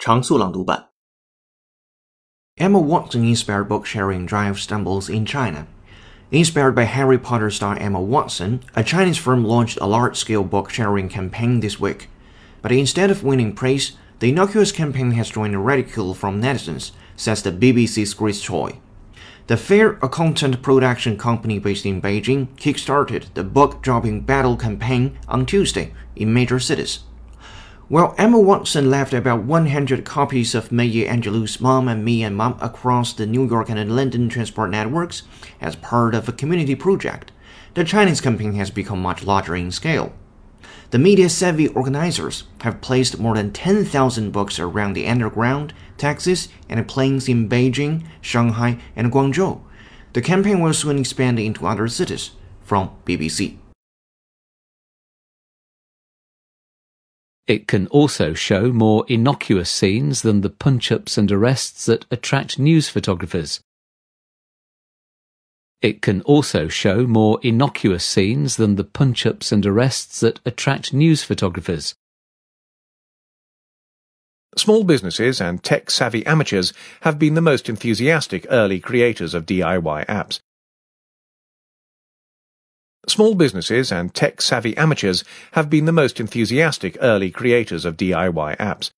常速朗读版。Emma Watson-inspired book sharing drive stumbles in China. Inspired by Harry Potter star Emma Watson, a Chinese firm launched a large-scale book sharing campaign this week. But instead of winning praise, the innocuous campaign has joined ridicule from netizens, says the BBC's Grace Choi. The Fair, a content production company based in Beijing, kickstarted the book dropping battle campaign on Tuesday in major cities. While Emma Watson left about 100 copies of Maya Angelou's Mom and Me and Mom across the New York and London transport networks as part of a community project, the Chinese campaign has become much larger in scale. The media savvy organizers have placed more than 10,000 books around the underground, taxis, and planes in Beijing, Shanghai, and Guangzhou. The campaign will soon expand into other cities. From BBC. It can also show more innocuous scenes than the punch-ups and arrests that attract news photographers. It can also show more innocuous scenes than the punch-ups and arrests that attract news photographers. Small businesses and tech-savvy amateurs have been the most enthusiastic early creators of DIY apps. Small businesses and tech-savvy amateurs have been the most enthusiastic early creators of DIY apps.